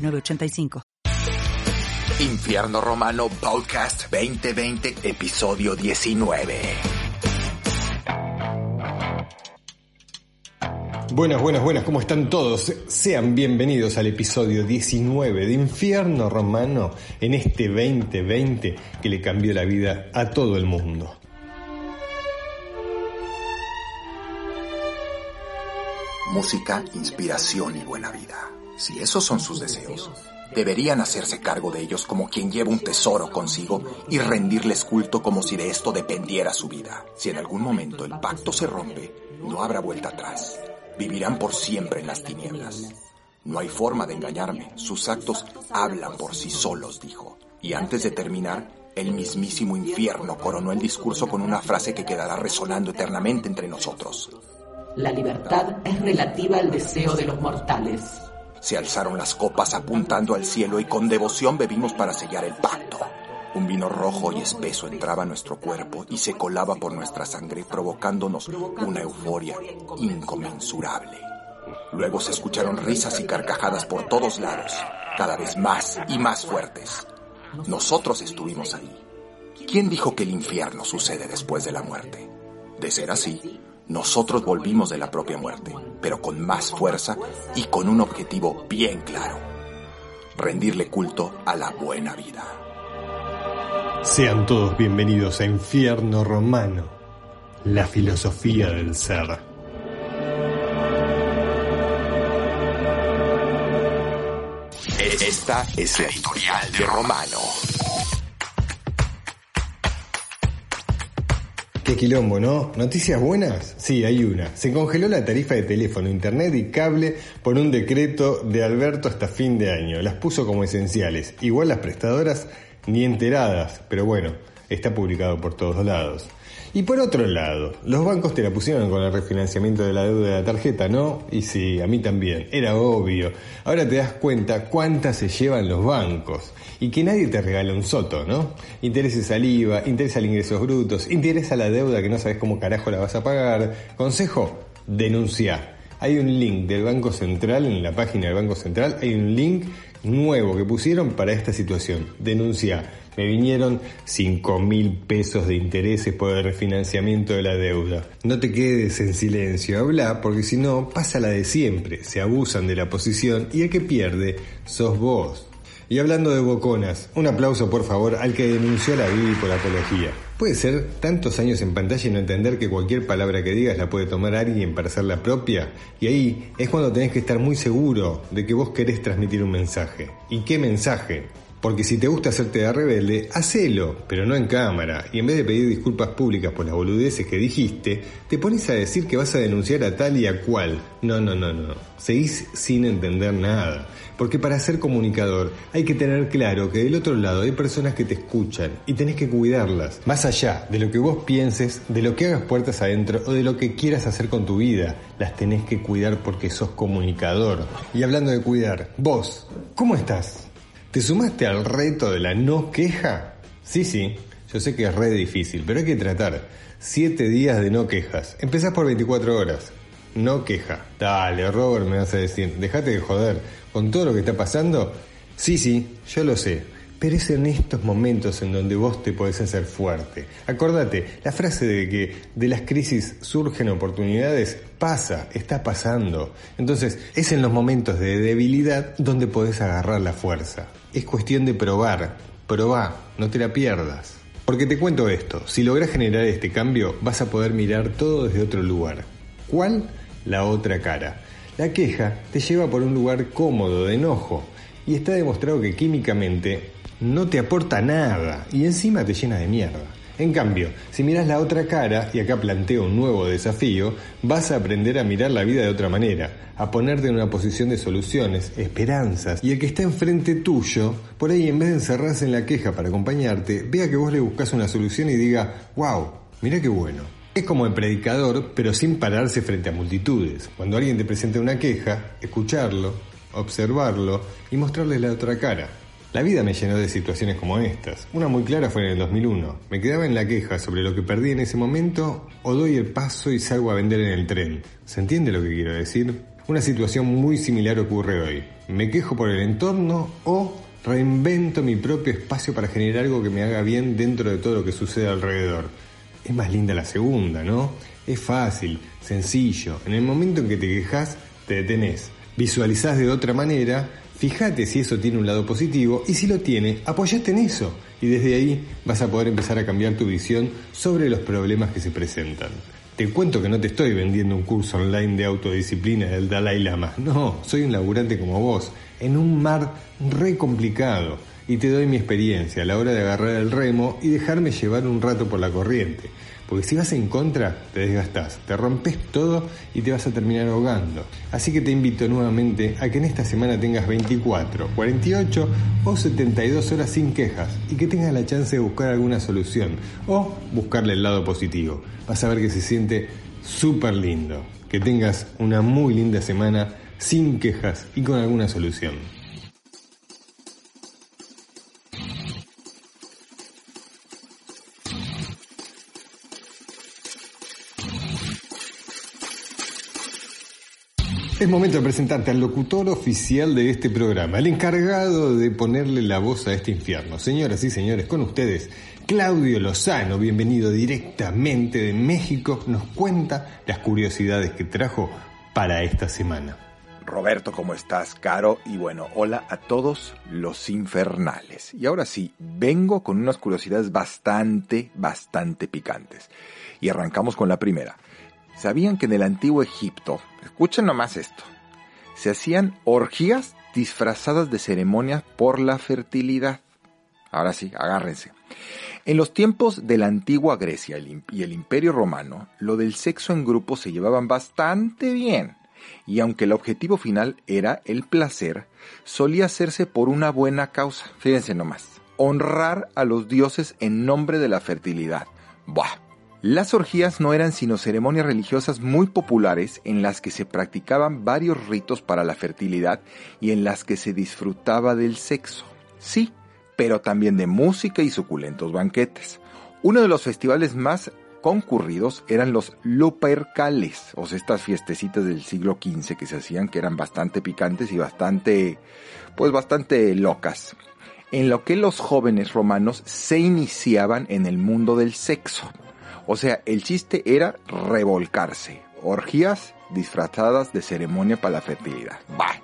906985. Infierno Romano Podcast 2020, episodio 19. Buenas, buenas, buenas, ¿cómo están todos? Sean bienvenidos al episodio 19 de Infierno Romano en este 2020 que le cambió la vida a todo el mundo. Música, inspiración y buena vida. Si esos son sus deseos, deberían hacerse cargo de ellos como quien lleva un tesoro consigo y rendirles culto como si de esto dependiera su vida. Si en algún momento el pacto se rompe, no habrá vuelta atrás. Vivirán por siempre en las tinieblas. No hay forma de engañarme. Sus actos hablan por sí solos, dijo. Y antes de terminar, el mismísimo infierno coronó el discurso con una frase que quedará resonando eternamente entre nosotros. La libertad es relativa al deseo de los mortales. Se alzaron las copas apuntando al cielo y con devoción bebimos para sellar el pacto. Un vino rojo y espeso entraba a nuestro cuerpo y se colaba por nuestra sangre provocándonos una euforia inconmensurable. Luego se escucharon risas y carcajadas por todos lados, cada vez más y más fuertes. Nosotros estuvimos ahí. ¿Quién dijo que el infierno sucede después de la muerte? De ser así, nosotros volvimos de la propia muerte, pero con más fuerza y con un objetivo bien claro. Rendirle culto a la buena vida. Sean todos bienvenidos a Infierno Romano, la filosofía del ser. Esta es la editorial de Romano. Qué quilombo, ¿no? ¿Noticias buenas? Sí, hay una. Se congeló la tarifa de teléfono, internet y cable por un decreto de Alberto hasta fin de año. Las puso como esenciales. Igual las prestadoras ni enteradas, pero bueno, está publicado por todos lados. Y por otro lado, los bancos te la pusieron con el refinanciamiento de la deuda de la tarjeta, ¿no? Y sí, a mí también, era obvio. Ahora te das cuenta cuántas se llevan los bancos y que nadie te regala un soto, ¿no? Intereses al IVA, interés al ingresos brutos, interés a la deuda que no sabes cómo carajo la vas a pagar. Consejo, denuncia. Hay un link del Banco Central, en la página del Banco Central, hay un link nuevo que pusieron para esta situación. Denuncia. Me vinieron 5 mil pesos de intereses por el refinanciamiento de la deuda. No te quedes en silencio, habla, porque si no, pasa la de siempre. Se abusan de la posición y el que pierde sos vos. Y hablando de boconas, un aplauso por favor al que denunció la Bibi por apología. Puede ser tantos años en pantalla y no entender que cualquier palabra que digas la puede tomar alguien para hacerla propia. Y ahí es cuando tenés que estar muy seguro de que vos querés transmitir un mensaje. ¿Y qué mensaje? Porque si te gusta hacerte de rebelde, hacelo, pero no en cámara. Y en vez de pedir disculpas públicas por las boludeces que dijiste, te pones a decir que vas a denunciar a tal y a cual. No, no, no, no. Seguís sin entender nada. Porque para ser comunicador hay que tener claro que del otro lado hay personas que te escuchan y tenés que cuidarlas. Más allá de lo que vos pienses, de lo que hagas puertas adentro o de lo que quieras hacer con tu vida, las tenés que cuidar porque sos comunicador. Y hablando de cuidar, vos, ¿cómo estás? ¿Te sumaste al reto de la no queja? Sí, sí, yo sé que es re difícil, pero hay que tratar. Siete días de no quejas. Empezás por 24 horas. No queja. Dale, Robert, me vas a decir. Dejate de joder. Con todo lo que está pasando. Sí, sí, yo lo sé. Pero es en estos momentos en donde vos te podés hacer fuerte. Acordate, la frase de que de las crisis surgen oportunidades pasa, está pasando. Entonces, es en los momentos de debilidad donde podés agarrar la fuerza. Es cuestión de probar. Probá, no te la pierdas. Porque te cuento esto, si logras generar este cambio, vas a poder mirar todo desde otro lugar. ¿Cuál? La otra cara. La queja te lleva por un lugar cómodo de enojo y está demostrado que químicamente no te aporta nada y encima te llena de mierda. En cambio, si miras la otra cara, y acá planteo un nuevo desafío, vas a aprender a mirar la vida de otra manera, a ponerte en una posición de soluciones, esperanzas, y el que está enfrente tuyo, por ahí en vez de encerrarse en la queja para acompañarte, vea que vos le buscas una solución y diga, wow, mira qué bueno. Es como el predicador, pero sin pararse frente a multitudes. Cuando alguien te presenta una queja, escucharlo, observarlo y mostrarle la otra cara. La vida me llenó de situaciones como estas. Una muy clara fue en el 2001. Me quedaba en la queja sobre lo que perdí en ese momento o doy el paso y salgo a vender en el tren. ¿Se entiende lo que quiero decir? Una situación muy similar ocurre hoy. Me quejo por el entorno o reinvento mi propio espacio para generar algo que me haga bien dentro de todo lo que sucede alrededor. Es más linda la segunda, ¿no? Es fácil, sencillo. En el momento en que te quejas, te detenés. Visualizás de otra manera Fíjate si eso tiene un lado positivo y si lo tiene, apoyate en eso y desde ahí vas a poder empezar a cambiar tu visión sobre los problemas que se presentan. Te cuento que no te estoy vendiendo un curso online de autodisciplina del Dalai Lama. No, soy un laburante como vos, en un mar re complicado. Y te doy mi experiencia a la hora de agarrar el remo y dejarme llevar un rato por la corriente. Porque si vas en contra, te desgastás, te rompes todo y te vas a terminar ahogando. Así que te invito nuevamente a que en esta semana tengas 24, 48 o 72 horas sin quejas y que tengas la chance de buscar alguna solución o buscarle el lado positivo. Vas a ver que se siente súper lindo. Que tengas una muy linda semana sin quejas y con alguna solución. Es momento de presentarte al locutor oficial de este programa, el encargado de ponerle la voz a este infierno. Señoras y señores, con ustedes, Claudio Lozano, bienvenido directamente de México, nos cuenta las curiosidades que trajo para esta semana. Roberto, ¿cómo estás, Caro? Y bueno, hola a todos los infernales. Y ahora sí, vengo con unas curiosidades bastante, bastante picantes. Y arrancamos con la primera. ¿Sabían que en el antiguo Egipto, escuchen nomás esto, se hacían orgías disfrazadas de ceremonias por la fertilidad? Ahora sí, agárrense. En los tiempos de la antigua Grecia y el Imperio Romano, lo del sexo en grupo se llevaban bastante bien. Y aunque el objetivo final era el placer, solía hacerse por una buena causa. Fíjense nomás. Honrar a los dioses en nombre de la fertilidad. Buah, las orgías no eran sino ceremonias religiosas muy populares en las que se practicaban varios ritos para la fertilidad y en las que se disfrutaba del sexo. Sí, pero también de música y suculentos banquetes. Uno de los festivales más concurridos eran los Lupercales, o sea, estas fiestecitas del siglo XV que se hacían, que eran bastante picantes y bastante, pues bastante locas, en lo que los jóvenes romanos se iniciaban en el mundo del sexo. O sea, el chiste era revolcarse. Orgías disfrazadas de ceremonia para la fertilidad. Bah.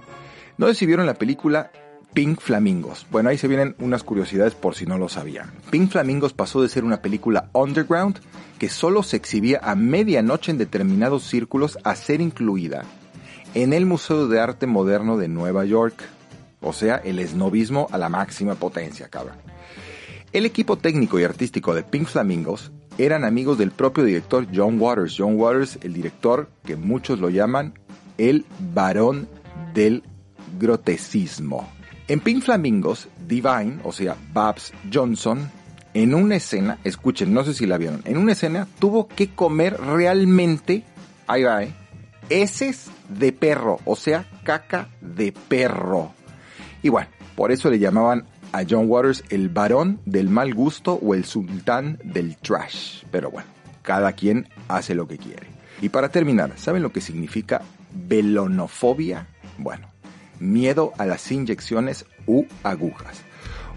No sé vieron la película Pink Flamingos. Bueno, ahí se vienen unas curiosidades por si no lo sabían. Pink Flamingos pasó de ser una película underground que solo se exhibía a medianoche en determinados círculos a ser incluida en el Museo de Arte Moderno de Nueva York. O sea, el esnovismo a la máxima potencia, cabrón. El equipo técnico y artístico de Pink Flamingos eran amigos del propio director John Waters. John Waters, el director que muchos lo llaman el varón del grotesismo. En Pink Flamingos, Divine, o sea, Babs Johnson, en una escena, escuchen, no sé si la vieron, en una escena tuvo que comer realmente, ahí va, ¿eh? heces de perro, o sea, caca de perro. Y bueno, por eso le llamaban a John Waters el varón del mal gusto o el sultán del trash. Pero bueno, cada quien hace lo que quiere. Y para terminar, ¿saben lo que significa velonofobia? Bueno, miedo a las inyecciones u agujas.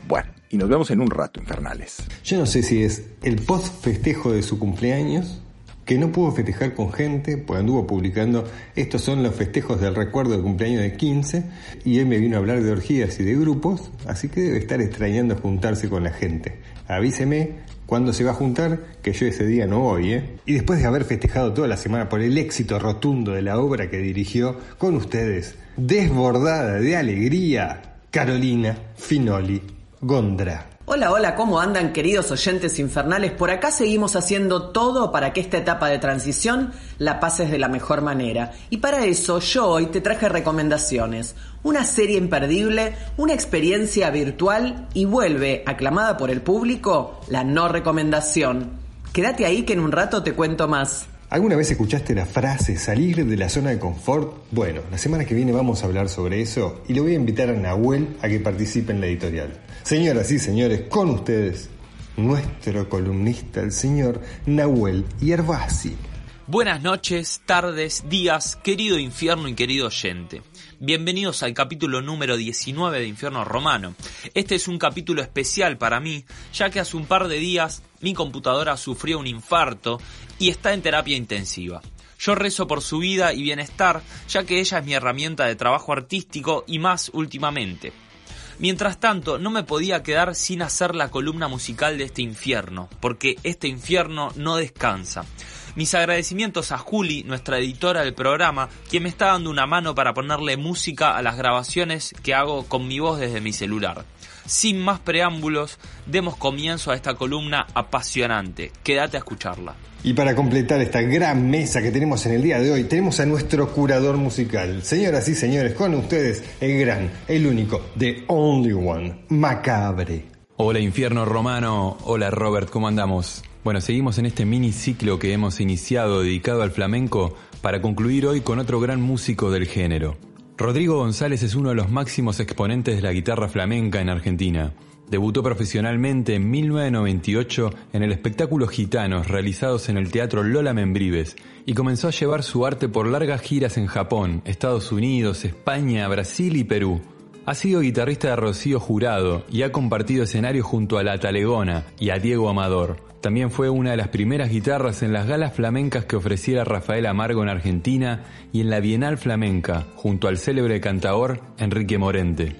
Bueno, y nos vemos en un rato, infernales. Yo no sé si es el post festejo de su cumpleaños que no pudo festejar con gente, pues anduvo publicando, estos son los festejos del recuerdo del cumpleaños de 15, y él me vino a hablar de orgías y de grupos, así que debe estar extrañando juntarse con la gente. Avíseme cuándo se va a juntar, que yo ese día no voy, ¿eh? Y después de haber festejado toda la semana por el éxito rotundo de la obra que dirigió con ustedes, desbordada de alegría, Carolina Finoli Gondra. Hola, hola, ¿cómo andan queridos oyentes infernales? Por acá seguimos haciendo todo para que esta etapa de transición la pases de la mejor manera. Y para eso yo hoy te traje recomendaciones. Una serie imperdible, una experiencia virtual y vuelve, aclamada por el público, la no recomendación. Quédate ahí que en un rato te cuento más. ¿Alguna vez escuchaste la frase salir de la zona de confort? Bueno, la semana que viene vamos a hablar sobre eso y le voy a invitar a Nahuel a que participe en la editorial. Señoras y señores, con ustedes, nuestro columnista, el señor Nahuel Yerbasi. Buenas noches, tardes, días, querido infierno y querido oyente. Bienvenidos al capítulo número 19 de Infierno Romano. Este es un capítulo especial para mí, ya que hace un par de días mi computadora sufrió un infarto y está en terapia intensiva. Yo rezo por su vida y bienestar, ya que ella es mi herramienta de trabajo artístico y más últimamente. Mientras tanto, no me podía quedar sin hacer la columna musical de este infierno, porque este infierno no descansa. Mis agradecimientos a Juli, nuestra editora del programa, quien me está dando una mano para ponerle música a las grabaciones que hago con mi voz desde mi celular. Sin más preámbulos, demos comienzo a esta columna apasionante. Quédate a escucharla. Y para completar esta gran mesa que tenemos en el día de hoy, tenemos a nuestro curador musical. Señoras y señores, con ustedes el gran, el único, the only one, Macabre. Hola infierno romano, hola Robert, ¿cómo andamos? Bueno, seguimos en este mini ciclo que hemos iniciado dedicado al flamenco para concluir hoy con otro gran músico del género. Rodrigo González es uno de los máximos exponentes de la guitarra flamenca en Argentina. Debutó profesionalmente en 1998 en el espectáculo Gitanos realizados en el Teatro Lola Membrives y comenzó a llevar su arte por largas giras en Japón, Estados Unidos, España, Brasil y Perú. Ha sido guitarrista de Rocío Jurado y ha compartido escenario junto a La Talegona y a Diego Amador. También fue una de las primeras guitarras en las galas flamencas que ofreciera Rafael Amargo en Argentina y en la Bienal Flamenca, junto al célebre cantador Enrique Morente.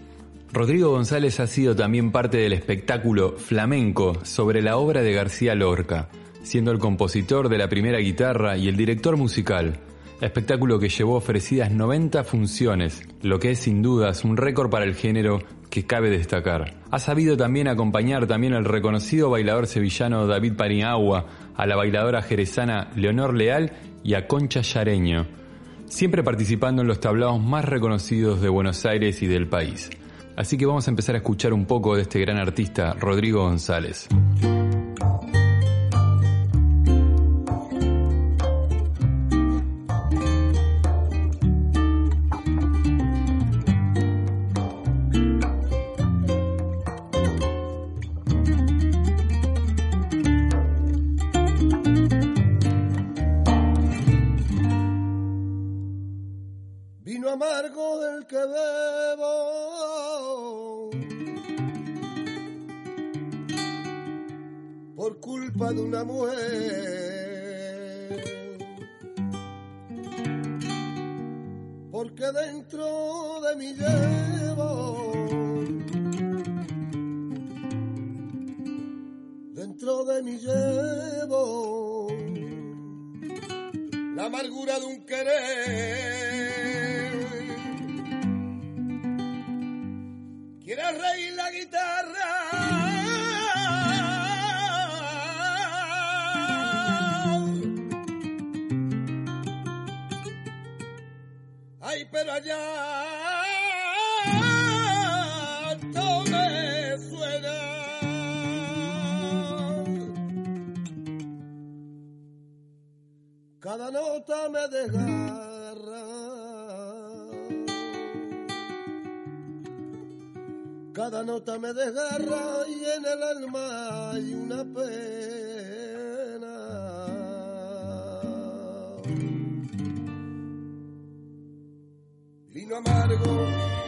Rodrigo González ha sido también parte del espectáculo Flamenco sobre la obra de García Lorca, siendo el compositor de la primera guitarra y el director musical, espectáculo que llevó ofrecidas 90 funciones, lo que es sin dudas un récord para el género que cabe destacar. Ha sabido también acompañar también al reconocido bailador sevillano David Paniagua, a la bailadora jerezana Leonor Leal y a Concha Yareño, siempre participando en los tablados más reconocidos de Buenos Aires y del país. Así que vamos a empezar a escuchar un poco de este gran artista, Rodrigo González. Hay una pena. vino amargo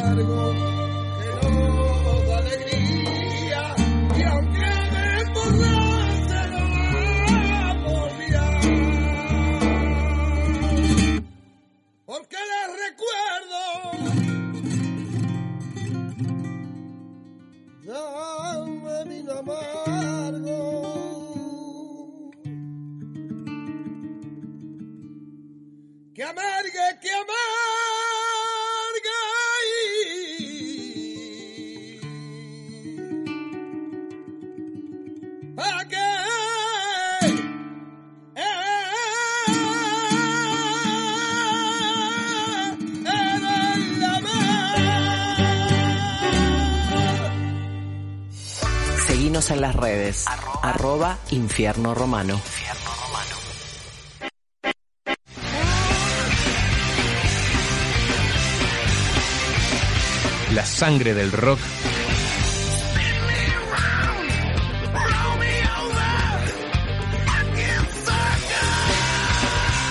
amargo Seguinos en las redes. Arroba, Infierno Romano. La sangre del rock.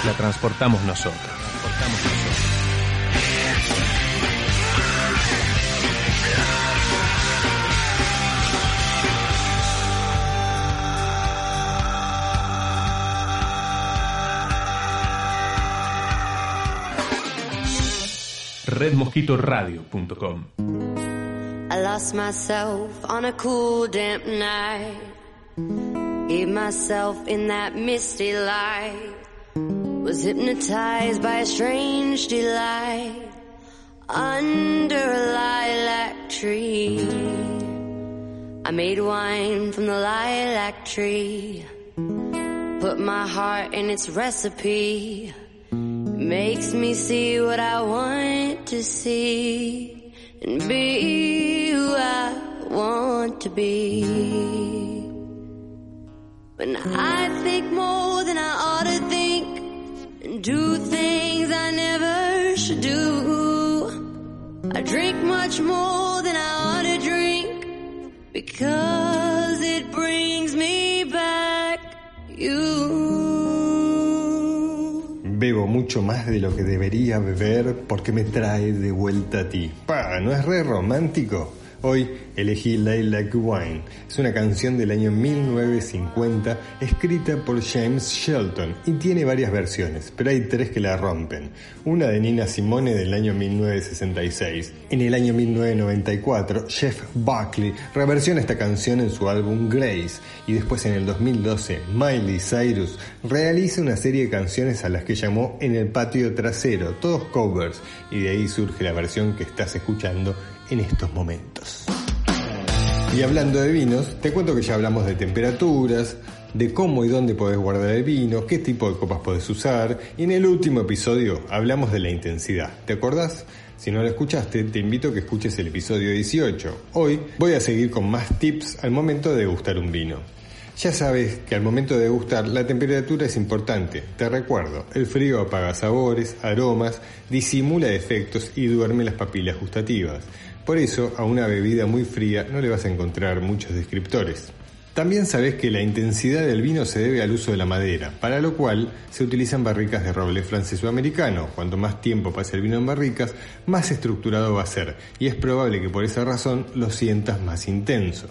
La transportamos nosotros. redmosquitoradio.com I lost myself on a cool, damp night. Gave myself in that misty light. Was hypnotized by a strange delight. Under a lilac tree. I made wine from the lilac tree. Put my heart in its recipe. Makes me see what I want to see and be who I want to be. When I think more than I ought to think and do things I never should do. I drink much more than I ought to drink because it brings me back you. Bebo mucho más de lo que debería beber porque me trae de vuelta a ti. Pa, ¿no es re romántico? Hoy elegí Lilac Wine. Es una canción del año 1950 escrita por James Shelton y tiene varias versiones, pero hay tres que la rompen. Una de Nina Simone del año 1966. En el año 1994, Jeff Buckley reversiona esta canción en su álbum Grace y después en el 2012, Miley Cyrus realiza una serie de canciones a las que llamó En el patio trasero, todos covers, y de ahí surge la versión que estás escuchando en estos momentos. Y hablando de vinos, te cuento que ya hablamos de temperaturas, de cómo y dónde podés guardar el vino, qué tipo de copas podés usar, y en el último episodio hablamos de la intensidad. ¿Te acordás? Si no lo escuchaste, te invito a que escuches el episodio 18. Hoy voy a seguir con más tips al momento de degustar un vino. Ya sabes que al momento de degustar la temperatura es importante. Te recuerdo, el frío apaga sabores, aromas, disimula efectos y duerme las papilas gustativas. Por eso, a una bebida muy fría no le vas a encontrar muchos descriptores. También sabes que la intensidad del vino se debe al uso de la madera, para lo cual se utilizan barricas de roble francés o americano. Cuanto más tiempo pase el vino en barricas, más estructurado va a ser, y es probable que por esa razón lo sientas más intenso.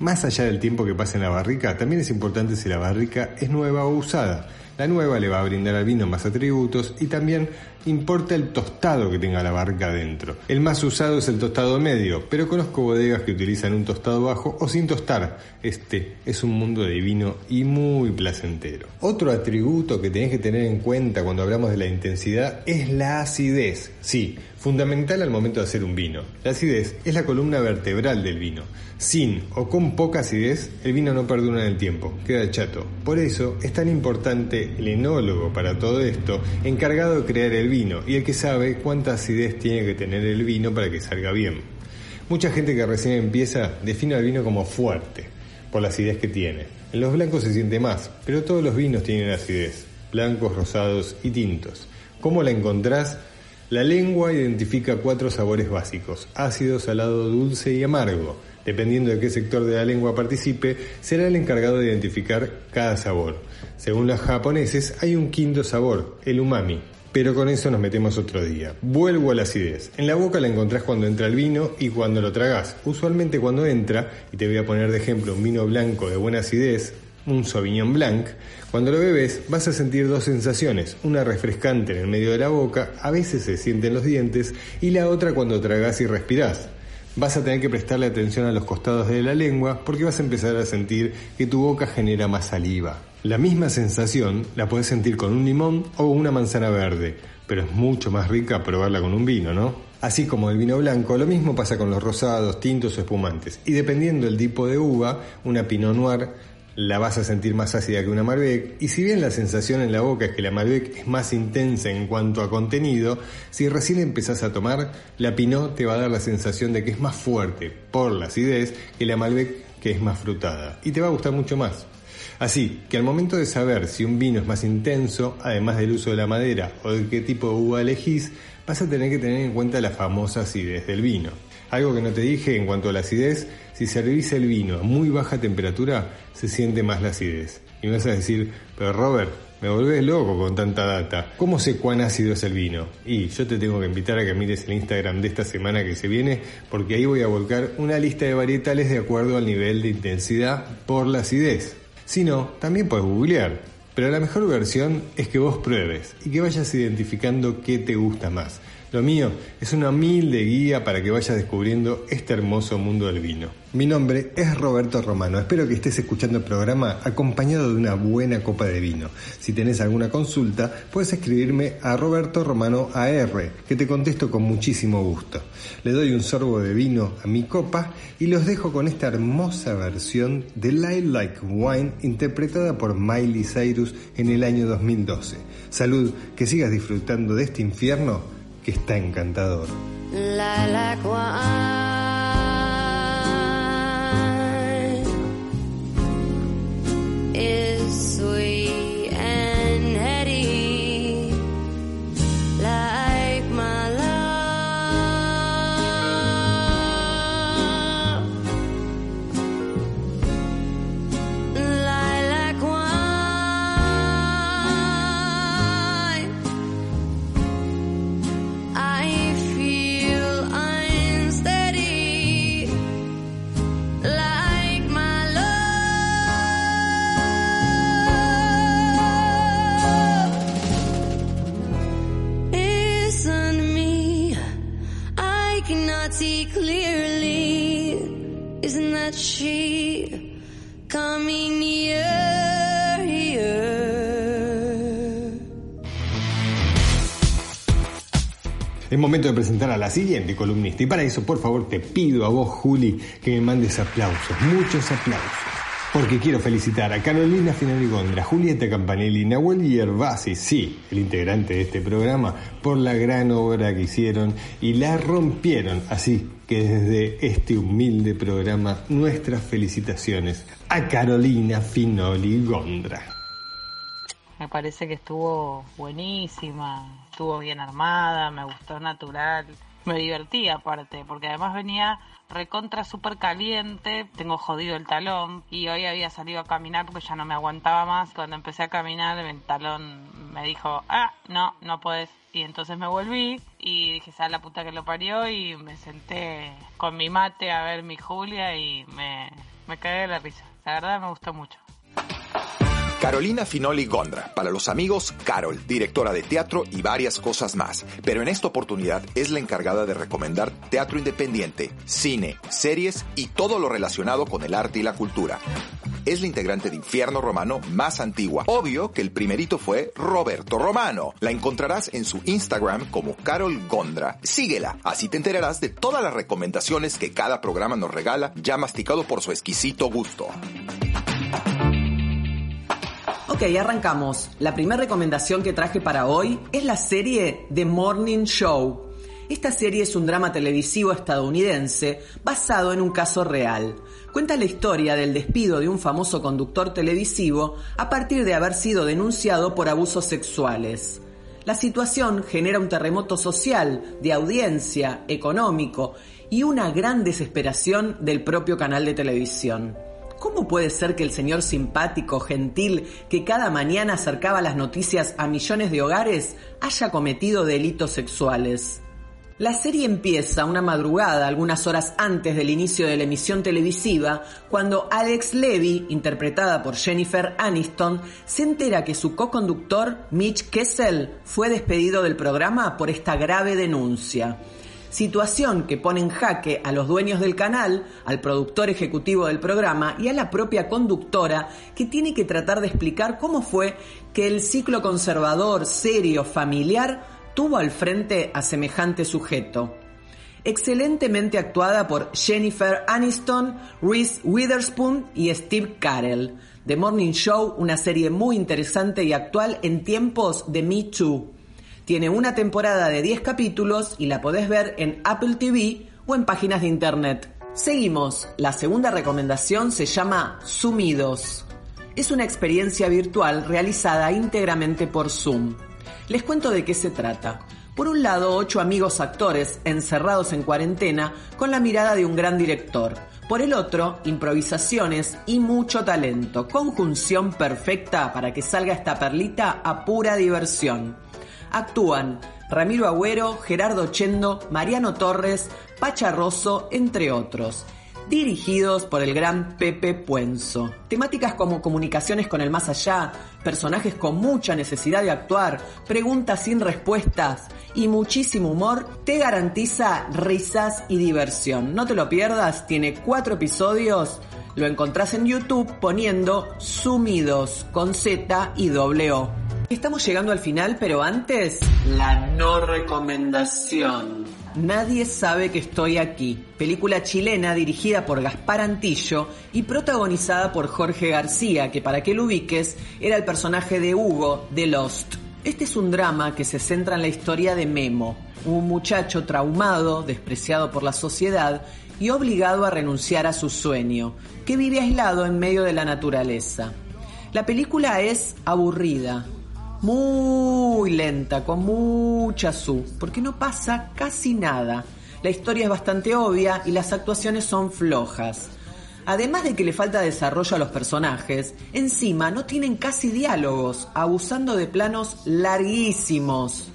Más allá del tiempo que pase en la barrica, también es importante si la barrica es nueva o usada. La nueva le va a brindar al vino más atributos y también importa el tostado que tenga la barrica dentro. El más usado es el tostado medio, pero conozco bodegas que utilizan un tostado bajo o sin tostar. Este es un mundo de vino y muy placentero. Otro atributo que tenés que tener en cuenta cuando hablamos de la intensidad es la acidez. Sí, fundamental al momento de hacer un vino. La acidez es la columna vertebral del vino. Sin o con poca acidez, el vino no perdura en el tiempo, queda chato. Por eso es tan importante el enólogo para todo esto, encargado de crear el vino y el que sabe cuánta acidez tiene que tener el vino para que salga bien. Mucha gente que recién empieza define al vino como fuerte, por la acidez que tiene. En los blancos se siente más, pero todos los vinos tienen acidez, blancos, rosados y tintos. ¿Cómo la encontrás? La lengua identifica cuatro sabores básicos, ácido, salado, dulce y amargo. Dependiendo de qué sector de la lengua participe, será el encargado de identificar cada sabor. Según los japoneses, hay un quinto sabor, el umami. Pero con eso nos metemos otro día. Vuelvo a la acidez. En la boca la encontrás cuando entra el vino y cuando lo tragás. Usualmente cuando entra, y te voy a poner de ejemplo un vino blanco de buena acidez, un Sauvignon Blanc, cuando lo bebes vas a sentir dos sensaciones, una refrescante en el medio de la boca, a veces se siente en los dientes, y la otra cuando tragás y respirás. Vas a tener que prestarle atención a los costados de la lengua porque vas a empezar a sentir que tu boca genera más saliva. La misma sensación la puedes sentir con un limón o una manzana verde, pero es mucho más rica probarla con un vino, ¿no? Así como el vino blanco, lo mismo pasa con los rosados, tintos o espumantes. Y dependiendo del tipo de uva, una Pinot Noir la vas a sentir más ácida que una Malbec, y si bien la sensación en la boca es que la Malbec es más intensa en cuanto a contenido, si recién empezás a tomar, la Pinot te va a dar la sensación de que es más fuerte por la acidez que la Malbec que es más frutada, y te va a gustar mucho más. Así que al momento de saber si un vino es más intenso, además del uso de la madera o de qué tipo de uva elegís, vas a tener que tener en cuenta la famosa acidez del vino. Algo que no te dije en cuanto a la acidez, si servís el vino a muy baja temperatura, se siente más la acidez. Y me vas a decir, pero Robert, me volvés loco con tanta data. ¿Cómo sé cuán ácido es el vino? Y yo te tengo que invitar a que mires el Instagram de esta semana que se viene, porque ahí voy a volcar una lista de varietales de acuerdo al nivel de intensidad por la acidez. Si no, también puedes googlear. Pero la mejor versión es que vos pruebes y que vayas identificando qué te gusta más. Lo mío es una humilde guía para que vayas descubriendo este hermoso mundo del vino. Mi nombre es Roberto Romano. Espero que estés escuchando el programa acompañado de una buena copa de vino. Si tenés alguna consulta, puedes escribirme a Roberto Romano AR, que te contesto con muchísimo gusto. Le doy un sorbo de vino a mi copa y los dejo con esta hermosa versión de Light Like Wine interpretada por Miley Cyrus en el año 2012. Salud, que sigas disfrutando de este infierno está encantador. Es momento de presentar a la siguiente columnista y para eso por favor te pido a vos Juli que me mandes aplausos, muchos aplausos. Porque quiero felicitar a Carolina Finarigondra, Julieta Campanelli, Nahuel Yerbasi, sí, el integrante de este programa, por la gran obra que hicieron y la rompieron. Así que desde este humilde programa, nuestras felicitaciones a Carolina Finoli Gondra. Me parece que estuvo buenísima, estuvo bien armada, me gustó natural, me divertí aparte, porque además venía recontra súper caliente, tengo jodido el talón y hoy había salido a caminar porque ya no me aguantaba más. Cuando empecé a caminar el talón me dijo, ah, no, no puedes. Y entonces me volví y dije, sal la puta que lo parió y me senté con mi mate a ver mi Julia y me, me cagué de la risa. La verdad me gustó mucho. Carolina Finoli Gondra, para los amigos Carol, directora de teatro y varias cosas más, pero en esta oportunidad es la encargada de recomendar teatro independiente, cine, series y todo lo relacionado con el arte y la cultura. Es la integrante de Infierno Romano más antigua. Obvio que el primerito fue Roberto Romano. La encontrarás en su Instagram como Carol Gondra. Síguela, así te enterarás de todas las recomendaciones que cada programa nos regala, ya masticado por su exquisito gusto. Ok, arrancamos. La primera recomendación que traje para hoy es la serie The Morning Show. Esta serie es un drama televisivo estadounidense basado en un caso real. Cuenta la historia del despido de un famoso conductor televisivo a partir de haber sido denunciado por abusos sexuales. La situación genera un terremoto social, de audiencia, económico y una gran desesperación del propio canal de televisión. ¿Cómo puede ser que el señor simpático, gentil, que cada mañana acercaba las noticias a millones de hogares, haya cometido delitos sexuales? La serie empieza una madrugada, algunas horas antes del inicio de la emisión televisiva, cuando Alex Levy, interpretada por Jennifer Aniston, se entera que su co-conductor, Mitch Kessel, fue despedido del programa por esta grave denuncia situación que pone en jaque a los dueños del canal, al productor ejecutivo del programa y a la propia conductora que tiene que tratar de explicar cómo fue que el ciclo conservador, serio, familiar tuvo al frente a semejante sujeto. Excelentemente actuada por Jennifer Aniston, Reese Witherspoon y Steve Carell. The Morning Show, una serie muy interesante y actual en tiempos de Me Too. Tiene una temporada de 10 capítulos y la podés ver en Apple TV o en páginas de internet. Seguimos. La segunda recomendación se llama Sumidos. Es una experiencia virtual realizada íntegramente por Zoom. Les cuento de qué se trata. Por un lado, ocho amigos actores encerrados en cuarentena con la mirada de un gran director. Por el otro, improvisaciones y mucho talento. Conjunción perfecta para que salga esta perlita a pura diversión. Actúan Ramiro Agüero, Gerardo Chendo, Mariano Torres, Pacha Rosso, entre otros. Dirigidos por el gran Pepe Puenzo. Temáticas como comunicaciones con el más allá, personajes con mucha necesidad de actuar, preguntas sin respuestas y muchísimo humor te garantiza risas y diversión. No te lo pierdas, tiene cuatro episodios. Lo encontrás en YouTube poniendo Sumidos con Z y O. Estamos llegando al final, pero antes, la no recomendación. Nadie sabe que estoy aquí. Película chilena dirigida por Gaspar Antillo y protagonizada por Jorge García, que para que lo ubiques, era el personaje de Hugo de Lost. Este es un drama que se centra en la historia de Memo, un muchacho traumado, despreciado por la sociedad y obligado a renunciar a su sueño, que vive aislado en medio de la naturaleza. La película es aburrida, muy lenta, con mucha su, porque no pasa casi nada. La historia es bastante obvia y las actuaciones son flojas. Además de que le falta desarrollo a los personajes, encima no tienen casi diálogos, abusando de planos larguísimos.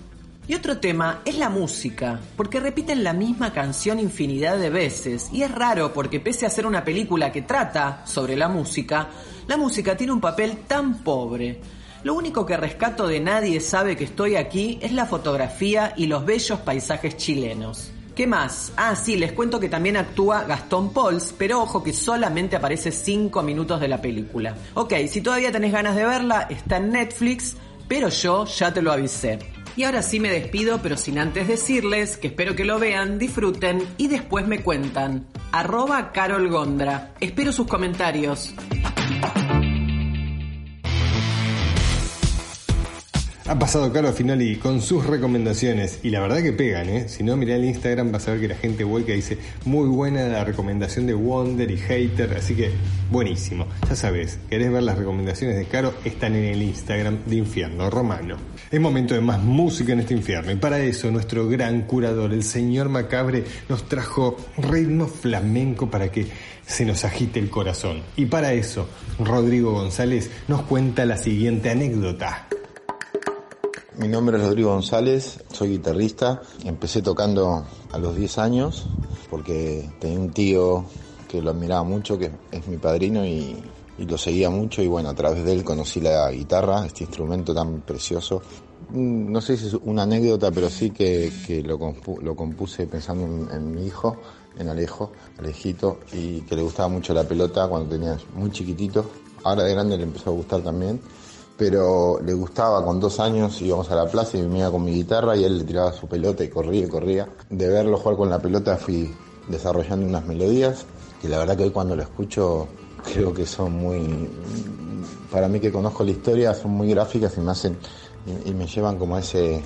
Y otro tema es la música, porque repiten la misma canción infinidad de veces, y es raro porque pese a ser una película que trata sobre la música, la música tiene un papel tan pobre. Lo único que rescato de nadie sabe que estoy aquí es la fotografía y los bellos paisajes chilenos. ¿Qué más? Ah, sí, les cuento que también actúa Gastón Pauls, pero ojo que solamente aparece 5 minutos de la película. Ok, si todavía tenés ganas de verla, está en Netflix, pero yo ya te lo avisé. Y ahora sí me despido, pero sin antes decirles que espero que lo vean, disfruten y después me cuentan. Arroba Carol Gondra. Espero sus comentarios. Ha pasado Caro Finoli con sus recomendaciones y la verdad que pegan, ¿eh? Si no, mirá el Instagram vas a ver que la gente vuelca dice muy buena la recomendación de Wonder y Hater, así que buenísimo. Ya sabes, querés ver las recomendaciones de Caro, están en el Instagram de Infierno Romano. Es momento de más música en este infierno y para eso nuestro gran curador, el señor Macabre, nos trajo ritmo flamenco para que se nos agite el corazón. Y para eso, Rodrigo González nos cuenta la siguiente anécdota. Mi nombre es Rodrigo González, soy guitarrista. Empecé tocando a los 10 años porque tenía un tío que lo admiraba mucho, que es mi padrino y, lo seguía mucho y bueno, a través de él conocí la guitarra, este instrumento tan precioso. Mm, no sé si es una anécdota, pero sí que, lo, compuse pensando en, en, mi hijo, en Alejo, Alejito, y que le gustaba mucho la pelota cuando tenía muy chiquitito. Ahora de grande le empezó a gustar también pero le gustaba con dos años, íbamos a la plaza y venía con mi guitarra y él le tiraba su pelota y corría y corría. De verlo jugar con la pelota fui desarrollando unas melodías y la verdad que hoy cuando lo escucho creo que son muy, para mí que conozco la historia, son muy gráficas y me hacen y, me llevan como a ese,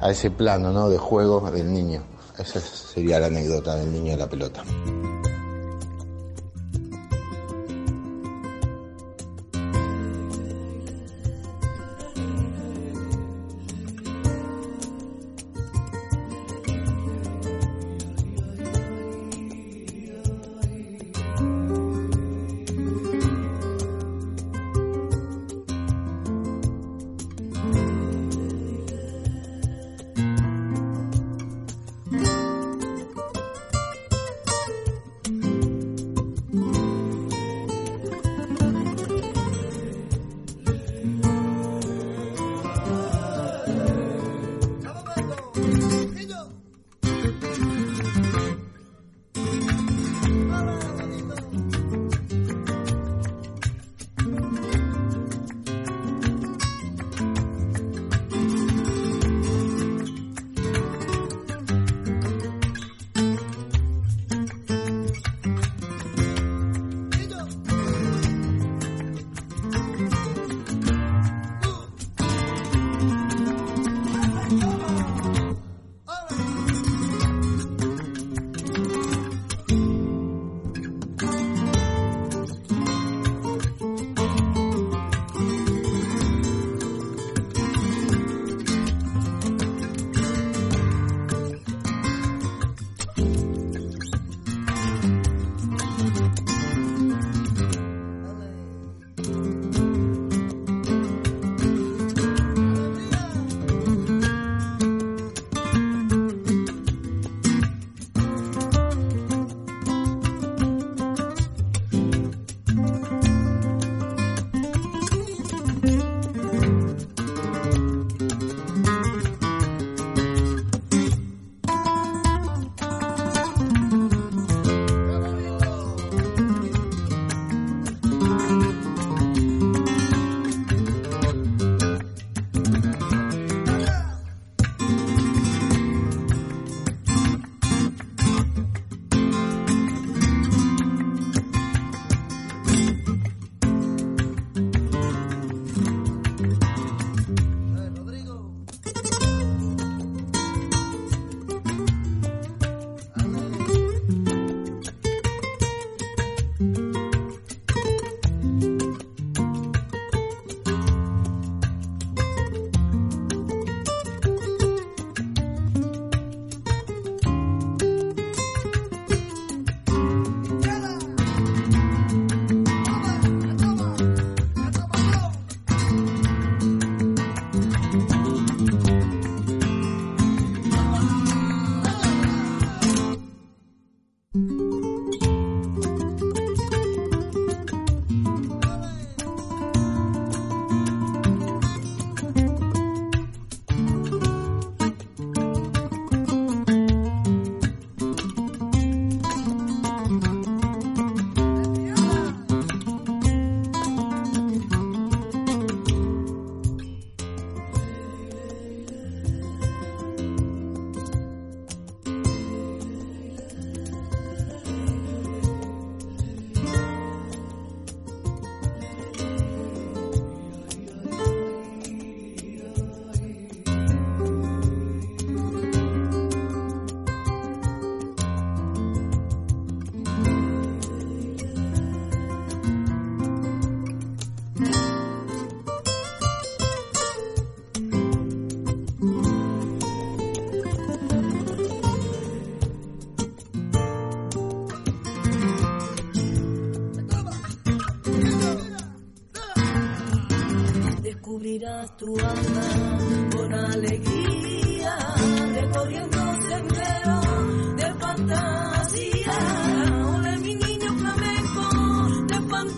a ese plano ¿no? de juego del niño. Esa sería la anécdota del niño de la pelota.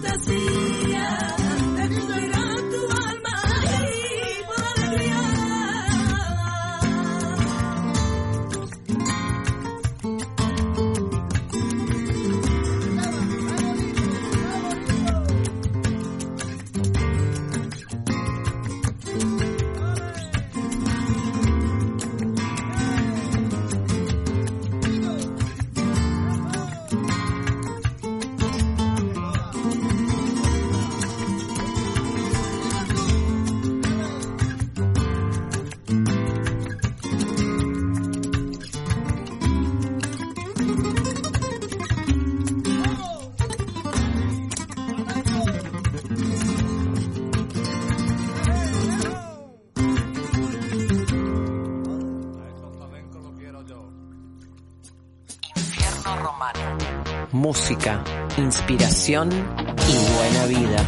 necesito. Música, inspiración y buena vida.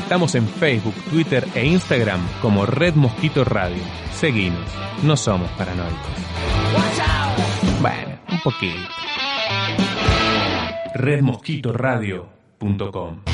Estamos en Facebook, Twitter e Instagram como Red Mosquito Radio. Seguinos, no somos paranoicos. Bueno, un poquito. redmosquitoradio.com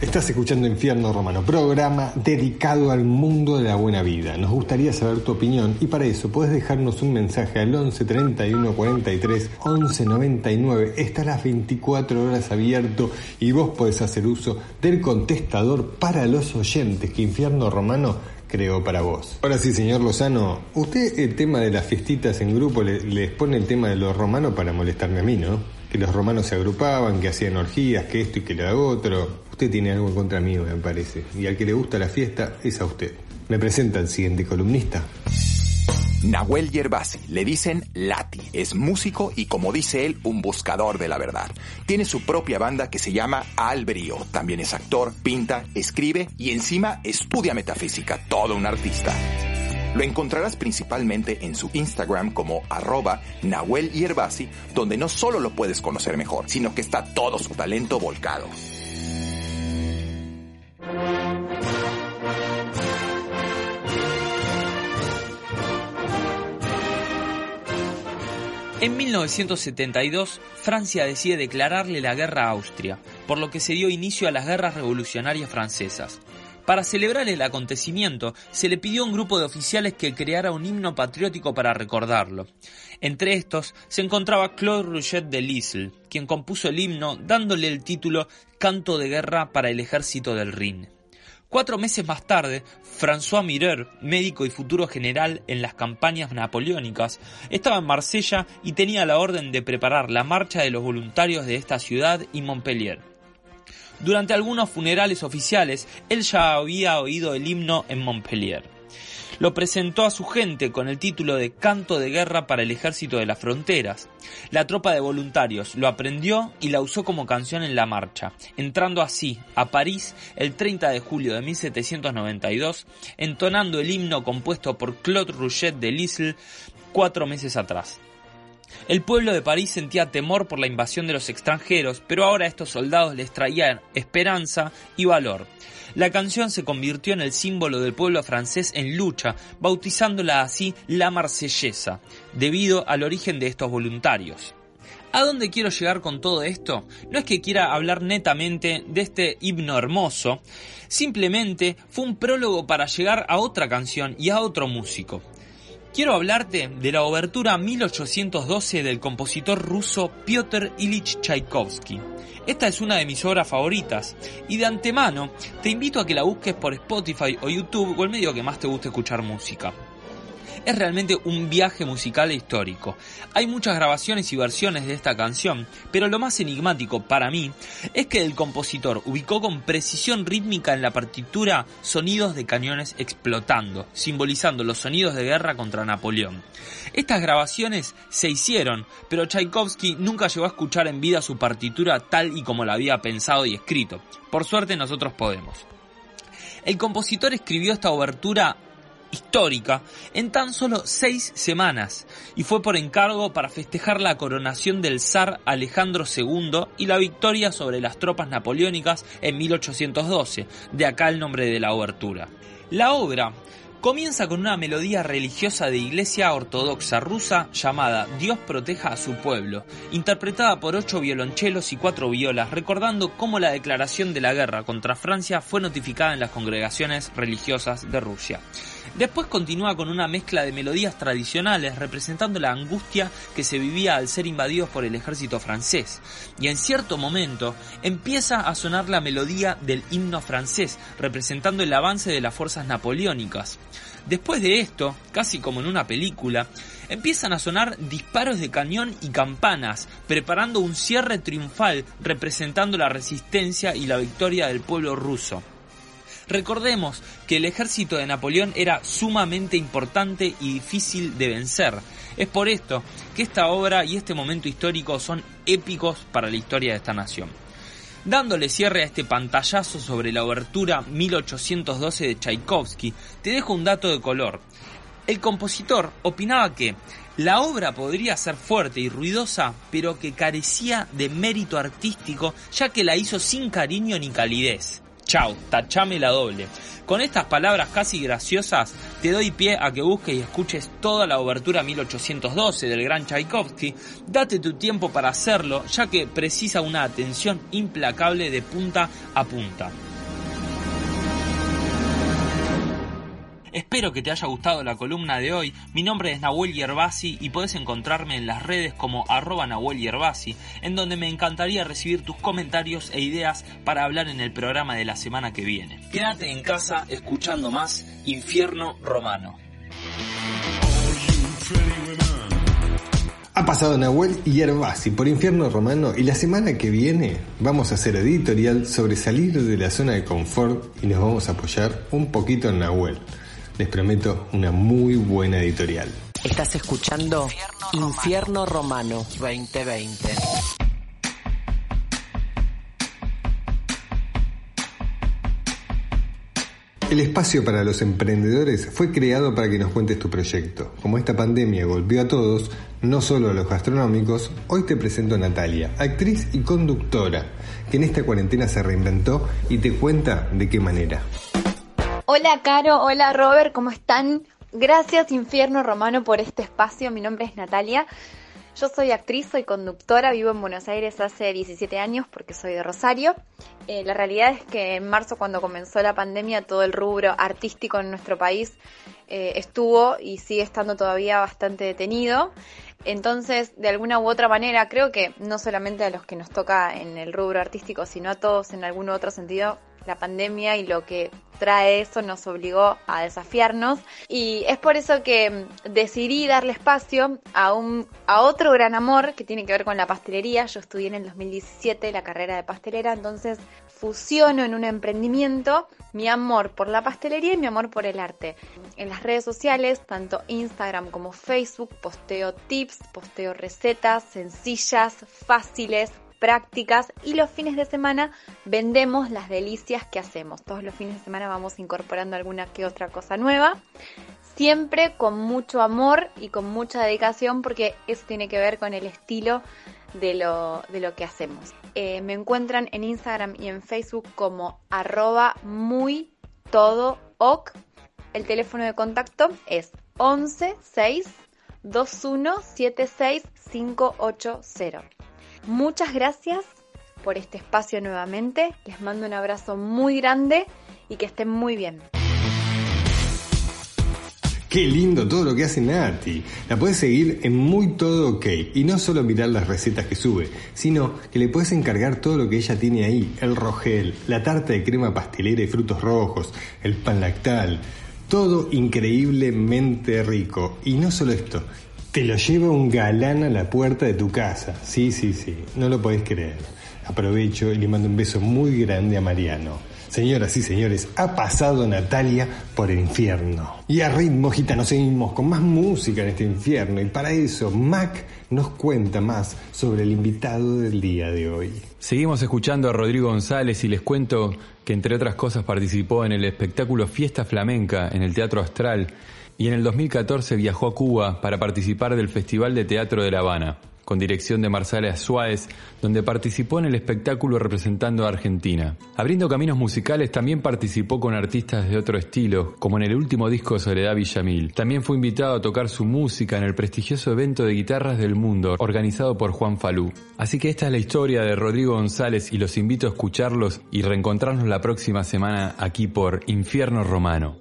Estás escuchando Infierno Romano, programa dedicado al mundo de la buena vida. Nos gustaría saber tu opinión y para eso puedes dejarnos un mensaje al 11 31 43 11 99. Está las 24 horas abierto y vos podés hacer uso del contestador para los oyentes que Infierno Romano creó para vos. Ahora sí, señor Lozano, usted el tema de las fiestitas en grupo le- les pone el tema de los romanos para molestarme a mí, ¿no? Que los romanos se agrupaban, que hacían orgías, que esto y que lo otro. Usted tiene algo contra mío, me parece. Y al que le gusta la fiesta es a usted. Me presenta el siguiente columnista. Nahuel Yerbasi, le dicen Lati, es músico y como dice él, un buscador de la verdad. Tiene su propia banda que se llama Albrío, también es actor, pinta, escribe y encima estudia metafísica, todo un artista. Lo encontrarás principalmente en su Instagram como arroba Nahuel Yerbasi, donde no solo lo puedes conocer mejor, sino que está todo su talento volcado. En 1972, Francia decide declararle la guerra a Austria, por lo que se dio inicio a las guerras revolucionarias francesas. Para celebrar el acontecimiento, se le pidió a un grupo de oficiales que creara un himno patriótico para recordarlo. Entre estos se encontraba Claude Rouget de Lisle, quien compuso el himno dándole el título Canto de guerra para el ejército del Rin. Cuatro meses más tarde, François Mireur, médico y futuro general en las campañas napoleónicas, estaba en Marsella y tenía la orden de preparar la marcha de los voluntarios de esta ciudad y Montpellier. Durante algunos funerales oficiales, él ya había oído el himno en Montpellier. Lo presentó a su gente con el título de Canto de Guerra para el Ejército de las Fronteras. La tropa de voluntarios lo aprendió y la usó como canción en la marcha, entrando así a París el 30 de julio de 1792, entonando el himno compuesto por Claude Rouget de Lisle cuatro meses atrás. El pueblo de París sentía temor por la invasión de los extranjeros, pero ahora estos soldados les traían esperanza y valor. La canción se convirtió en el símbolo del pueblo francés en lucha, bautizándola así la marsellesa, debido al origen de estos voluntarios. ¿A dónde quiero llegar con todo esto? No es que quiera hablar netamente de este himno hermoso, simplemente fue un prólogo para llegar a otra canción y a otro músico. Quiero hablarte de la obertura 1812 del compositor ruso Piotr Ilich Tchaikovsky. Esta es una de mis obras favoritas y de antemano te invito a que la busques por Spotify o YouTube o el medio que más te guste escuchar música. Es realmente un viaje musical e histórico. Hay muchas grabaciones y versiones de esta canción, pero lo más enigmático para mí es que el compositor ubicó con precisión rítmica en la partitura sonidos de cañones explotando, simbolizando los sonidos de guerra contra Napoleón. Estas grabaciones se hicieron, pero Tchaikovsky nunca llegó a escuchar en vida su partitura tal y como la había pensado y escrito. Por suerte nosotros podemos. El compositor escribió esta obertura histórica en tan solo seis semanas y fue por encargo para festejar la coronación del zar Alejandro II y la victoria sobre las tropas napoleónicas en 1812, de acá el nombre de la obertura. La obra comienza con una melodía religiosa de iglesia ortodoxa rusa llamada Dios proteja a su pueblo, interpretada por ocho violonchelos y cuatro violas, recordando cómo la declaración de la guerra contra Francia fue notificada en las congregaciones religiosas de Rusia. Después continúa con una mezcla de melodías tradicionales representando la angustia que se vivía al ser invadidos por el ejército francés. Y en cierto momento empieza a sonar la melodía del himno francés, representando el avance de las fuerzas napoleónicas. Después de esto, casi como en una película, empiezan a sonar disparos de cañón y campanas, preparando un cierre triunfal representando la resistencia y la victoria del pueblo ruso. Recordemos que el ejército de Napoleón era sumamente importante y difícil de vencer. Es por esto que esta obra y este momento histórico son épicos para la historia de esta nación. Dándole cierre a este pantallazo sobre la obertura 1812 de Tchaikovsky, te dejo un dato de color. El compositor opinaba que la obra podría ser fuerte y ruidosa, pero que carecía de mérito artístico, ya que la hizo sin cariño ni calidez. Chau, tachame la doble. Con estas palabras casi graciosas, te doy pie a que busques y escuches toda la obertura 1812 del gran Tchaikovsky. Date tu tiempo para hacerlo, ya que precisa una atención implacable de punta a punta. Espero que te haya gustado la columna de hoy. Mi nombre es Nahuel Yerbasi y puedes encontrarme en las redes como arroba Nahuel Yerbasi, en donde me encantaría recibir tus comentarios e ideas para hablar en el programa de la semana que viene. Quédate en casa escuchando más Infierno Romano. Ha pasado Nahuel y Yerbasi por Infierno Romano y la semana que viene vamos a hacer editorial sobre salir de la zona de confort y nos vamos a apoyar un poquito en Nahuel. Les prometo una muy buena editorial. Estás escuchando Infierno Romano 2020. El espacio para los emprendedores fue creado para que nos cuentes tu proyecto. Como esta pandemia golpeó a todos, no solo a los gastronómicos, hoy te presento a Natalia, actriz y conductora, que en esta cuarentena se reinventó y te cuenta de qué manera. Hola Caro, hola Robert, ¿cómo están? Gracias Infierno Romano por este espacio, mi nombre es Natalia. Yo soy actriz, soy conductora, vivo en Buenos Aires hace 17 años porque soy de Rosario. Eh, la realidad es que en marzo cuando comenzó la pandemia todo el rubro artístico en nuestro país eh, estuvo y sigue estando todavía bastante detenido. Entonces, de alguna u otra manera, creo que no solamente a los que nos toca en el rubro artístico, sino a todos en algún otro sentido, la pandemia y lo que trae eso nos obligó a desafiarnos y es por eso que decidí darle espacio a un a otro gran amor que tiene que ver con la pastelería. Yo estudié en el 2017 la carrera de pastelera, entonces fusiono en un emprendimiento mi amor por la pastelería y mi amor por el arte. En las redes sociales, tanto Instagram como Facebook, posteo tips, posteo recetas sencillas, fáciles, prácticas y los fines de semana vendemos las delicias que hacemos. Todos los fines de semana vamos incorporando alguna que otra cosa nueva. Siempre con mucho amor y con mucha dedicación porque eso tiene que ver con el estilo de lo, de lo que hacemos. Eh, me encuentran en Instagram y en Facebook como arroba muy todo ok. El teléfono de contacto es 11 6 21 76 580. Muchas gracias por este espacio nuevamente. Les mando un abrazo muy grande y que estén muy bien. Qué lindo todo lo que hace Nati. La puedes seguir en Muy Todo Ok. Y no solo mirar las recetas que sube, sino que le puedes encargar todo lo que ella tiene ahí. El rogel, la tarta de crema pastelera y frutos rojos, el pan lactal. Todo increíblemente rico. Y no solo esto, te lo lleva un galán a la puerta de tu casa. Sí, sí, sí. No lo podés creer. Aprovecho y le mando un beso muy grande a Mariano. Señoras y señores, ha pasado Natalia por el infierno. Y a ritmo gitano seguimos con más música en este infierno. Y para eso, Mac nos cuenta más sobre el invitado del día de hoy. Seguimos escuchando a Rodrigo González y les cuento que entre otras cosas participó en el espectáculo Fiesta Flamenca en el Teatro Astral y en el 2014 viajó a Cuba para participar del Festival de Teatro de La Habana, con dirección de Marcela Suárez, donde participó en el espectáculo representando a Argentina. Abriendo caminos musicales también participó con artistas de otro estilo, como en el último disco de Soledad Villamil. También fue invitado a tocar su música en el prestigioso evento de guitarras del mundo, organizado por Juan Falú. Así que esta es la historia de Rodrigo González y los invito a escucharlos y reencontrarnos la próxima semana aquí por Infierno Romano.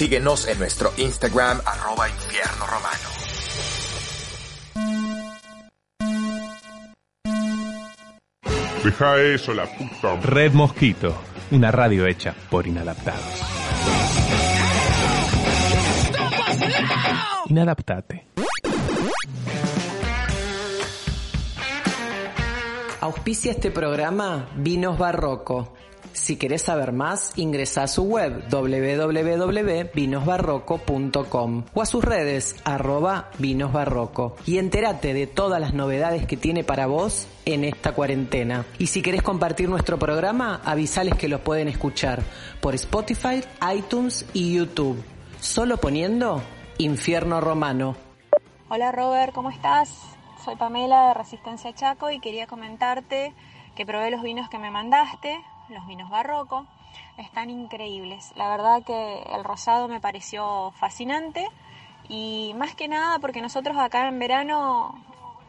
Síguenos en nuestro Instagram arroba infierno romano. Deja eso, la puta. Red Mosquito, una radio hecha por inadaptados. Inadaptate. Auspicia este programa Vinos Barroco. Si querés saber más, ingresa a su web www.vinosbarroco.com o a sus redes arroba vinosbarroco y entérate de todas las novedades que tiene para vos en esta cuarentena. Y si querés compartir nuestro programa, avisales que lo pueden escuchar por Spotify, iTunes y YouTube. Solo poniendo Infierno Romano. Hola Robert, ¿cómo estás? Soy Pamela de Resistencia Chaco y quería comentarte que probé los vinos que me mandaste, los vinos barroco. Están increíbles. La verdad que el rosado me pareció fascinante y más que nada porque nosotros acá en verano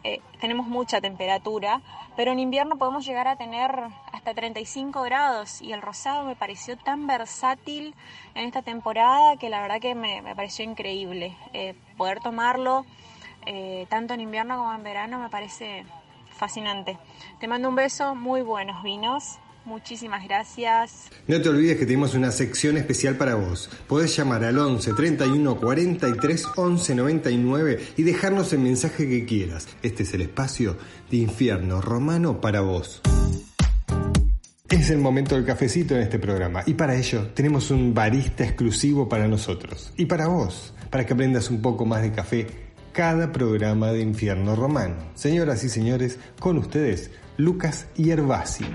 eh, tenemos mucha temperatura, pero en invierno podemos llegar a tener hasta 35 grados y el rosado me pareció tan versátil en esta temporada que la verdad que me, me pareció increíble. Eh, poder tomarlo eh, tanto en invierno como en verano me parece fascinante. Te mando un beso, muy buenos vinos. Muchísimas gracias. No te olvides que tenemos una sección especial para vos. Podés llamar al 11 31 43 11 99 y dejarnos el mensaje que quieras. Este es el espacio de infierno romano para vos. Es el momento del cafecito en este programa y para ello tenemos un barista exclusivo para nosotros y para vos, para que aprendas un poco más de café cada programa de Infierno Romano. Señoras y señores, con ustedes, Lucas Yerbasi.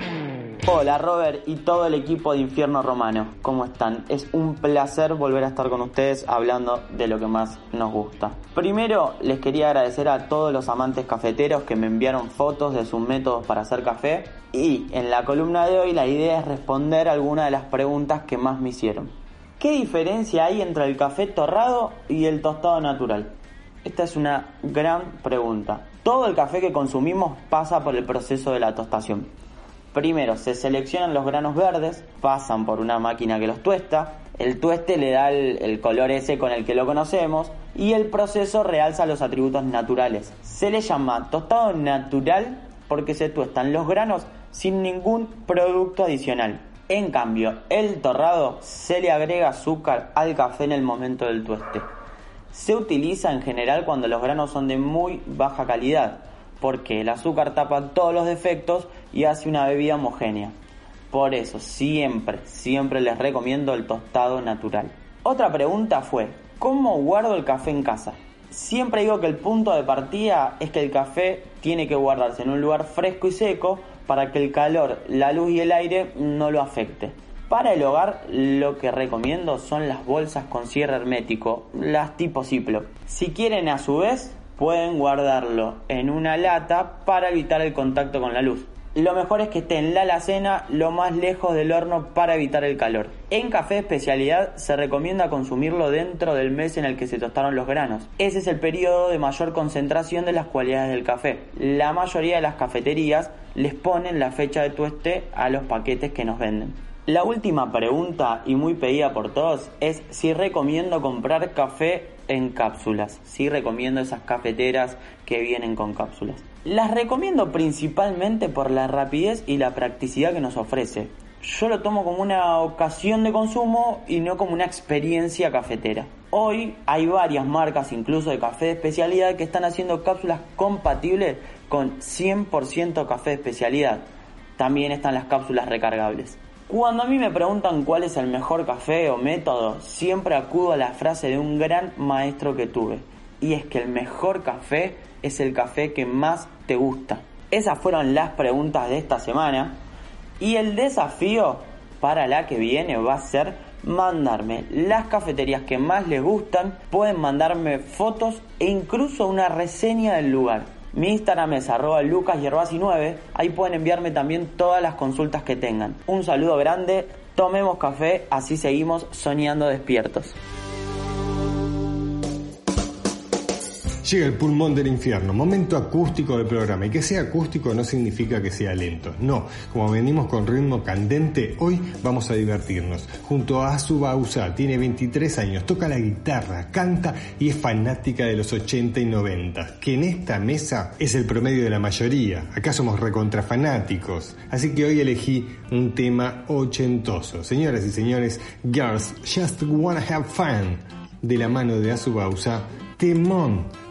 Hola Robert y todo el equipo de Infierno Romano, ¿cómo están? Es un placer volver a estar con ustedes hablando de lo que más nos gusta. Primero les quería agradecer a todos los amantes cafeteros que me enviaron fotos de sus métodos para hacer café y en la columna de hoy la idea es responder algunas de las preguntas que más me hicieron. ¿Qué diferencia hay entre el café torrado y el tostado natural? Esta es una gran pregunta. Todo el café que consumimos pasa por el proceso de la tostación. Primero se seleccionan los granos verdes, pasan por una máquina que los tuesta, el tueste le da el, color ese con el que lo conocemos y el proceso realza los atributos naturales. Se le llama tostado natural porque se tuestan los granos sin ningún producto adicional. En cambio, el torrado se le agrega azúcar al café en el momento del tueste. Se utiliza en general cuando los granos son de muy baja calidad, porque el azúcar tapa todos los defectos y hace una bebida homogénea. Por eso siempre, siempre les recomiendo el tostado natural. Otra pregunta fue, ¿cómo guardo el café en casa? Siempre digo que el punto de partida es que el café tiene que guardarse en un lugar fresco y seco para que el calor, la luz y el aire no lo afecte. Para el hogar lo que recomiendo son las bolsas con cierre hermético, las tipo Ziploc. Si quieren a su vez pueden guardarlo en una lata para evitar el contacto con la luz. Lo mejor es que esté en la alacena lo más lejos del horno para evitar el calor. En café especialidad se recomienda consumirlo dentro del mes en el que se tostaron los granos. Ese es el periodo de mayor concentración de las cualidades del café. La mayoría de las cafeterías les ponen la fecha de tueste a los paquetes que nos venden. La última pregunta, y muy pedida por todos, es si recomiendo comprar café en cápsulas. Si recomiendo esas cafeteras que vienen con cápsulas. Las recomiendo principalmente por la rapidez y la practicidad que nos ofrece. Yo lo tomo como una ocasión de consumo y no como una experiencia cafetera. Hoy hay varias marcas, incluso de café de especialidad, que están haciendo cápsulas compatibles con 100% café de especialidad. También están las cápsulas recargables. Cuando a mí me preguntan cuál es el mejor café o método, siempre acudo a la frase de un gran maestro que tuve. Y es que el mejor café es el café que más te gusta. Esas fueron las preguntas de esta semana. Y el desafío para la que viene va a ser mandarme las cafeterías que más les gustan. Pueden mandarme fotos e incluso una reseña del lugar. Mi Instagram es arroba lucasyerbasi9. Ahí pueden enviarme también todas las consultas que tengan. Un saludo grande, tomemos café, así seguimos soñando despiertos. Llega el pulmón del infierno, momento acústico del programa. Y que sea acústico no significa que sea lento. No, como venimos con ritmo candente, hoy vamos a divertirnos. Junto a Azu Bausa, tiene 23 años, toca la guitarra, canta y es fanática de los 80 y 90. Que en esta mesa es el promedio de la mayoría. Acá somos recontrafanáticos. Así que hoy elegí un tema ochentoso. Señoras y señores, Girls Just Wanna Have Fun. De la mano de Azu Bausa, Temón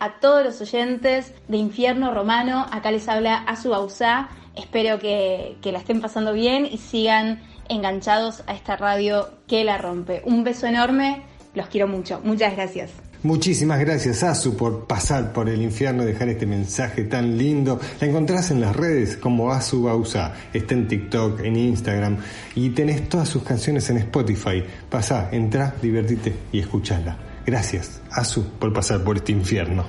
a todos los oyentes de Infierno Romano. Acá les habla Azu Bausá. Espero que, la estén pasando bien y sigan enganchados a esta radio que la rompe. Un beso enorme, los quiero mucho. Muchas gracias. Muchísimas gracias, Azu, por pasar por el infierno y dejar este mensaje tan lindo. La encontrás en las redes como Azu Bausa. Está en TikTok, en Instagram y tenés todas sus canciones en Spotify. Pasá, entra, divertite y escuchala. Gracias, Azu, por pasar por este infierno.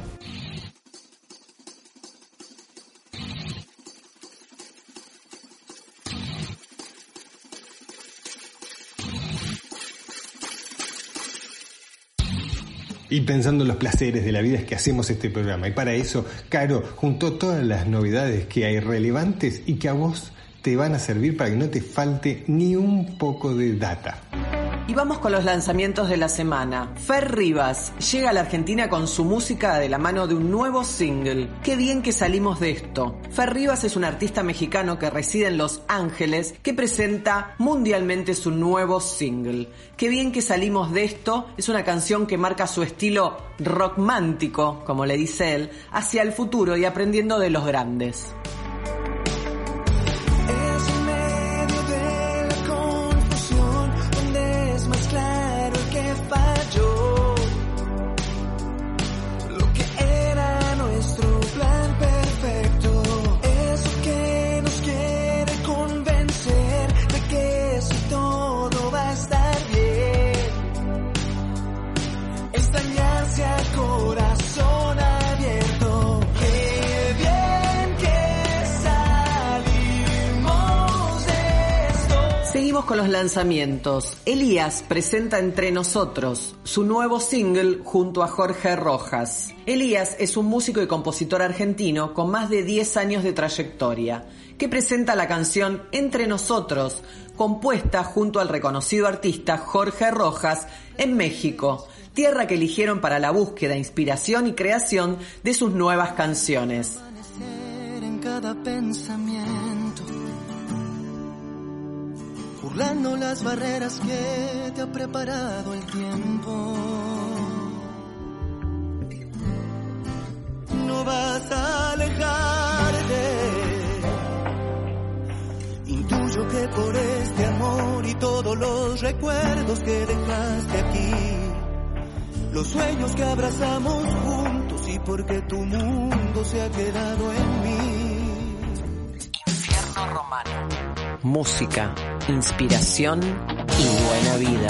Y pensando en los placeres de la vida es que hacemos este programa. Y para eso, Caro juntó todas las novedades que hay relevantes y que a vos te van a servir para que no te falte ni un poco de data. Y vamos con los lanzamientos de la semana. Fer Rivas llega a la Argentina con su música de la mano de un nuevo single. Qué bien que salimos de esto. Fer Rivas es un artista mexicano que reside en Los Ángeles que presenta mundialmente su nuevo single. Qué bien que salimos de esto es una canción que marca su estilo rockmántico, como le dice él, hacia el futuro y aprendiendo de los grandes. Con los lanzamientos. Elías presenta Entre Nosotros, su nuevo single junto a Jorge Rojas. Elías es un músico y compositor argentino con más de 10 años de trayectoria, que presenta la canción Entre Nosotros, compuesta junto al reconocido artista Jorge Rojas en México, tierra que eligieron para la búsqueda, inspiración y creación de sus nuevas canciones. Burlando las barreras que te ha preparado el tiempo. No vas a alejarte, intuyo que por este amor y todos los recuerdos que dejaste aquí, los sueños que abrazamos juntos y porque tu mundo se ha quedado en mí. Infierno Romano. Música, inspiración y buena vida.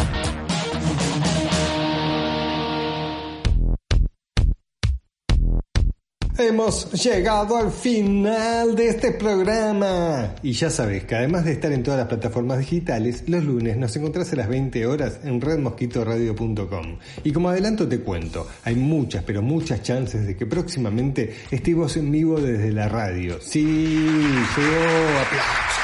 Hemos llegado al final de este programa. Y ya sabes que además de estar en todas las plataformas digitales, los lunes nos encontrás a las 20 horas en redmosquitoradio.com. Y como adelanto te cuento, hay muchas, pero muchas chances de que próximamente estemos en vivo desde la radio. Sí, llegó aplausos.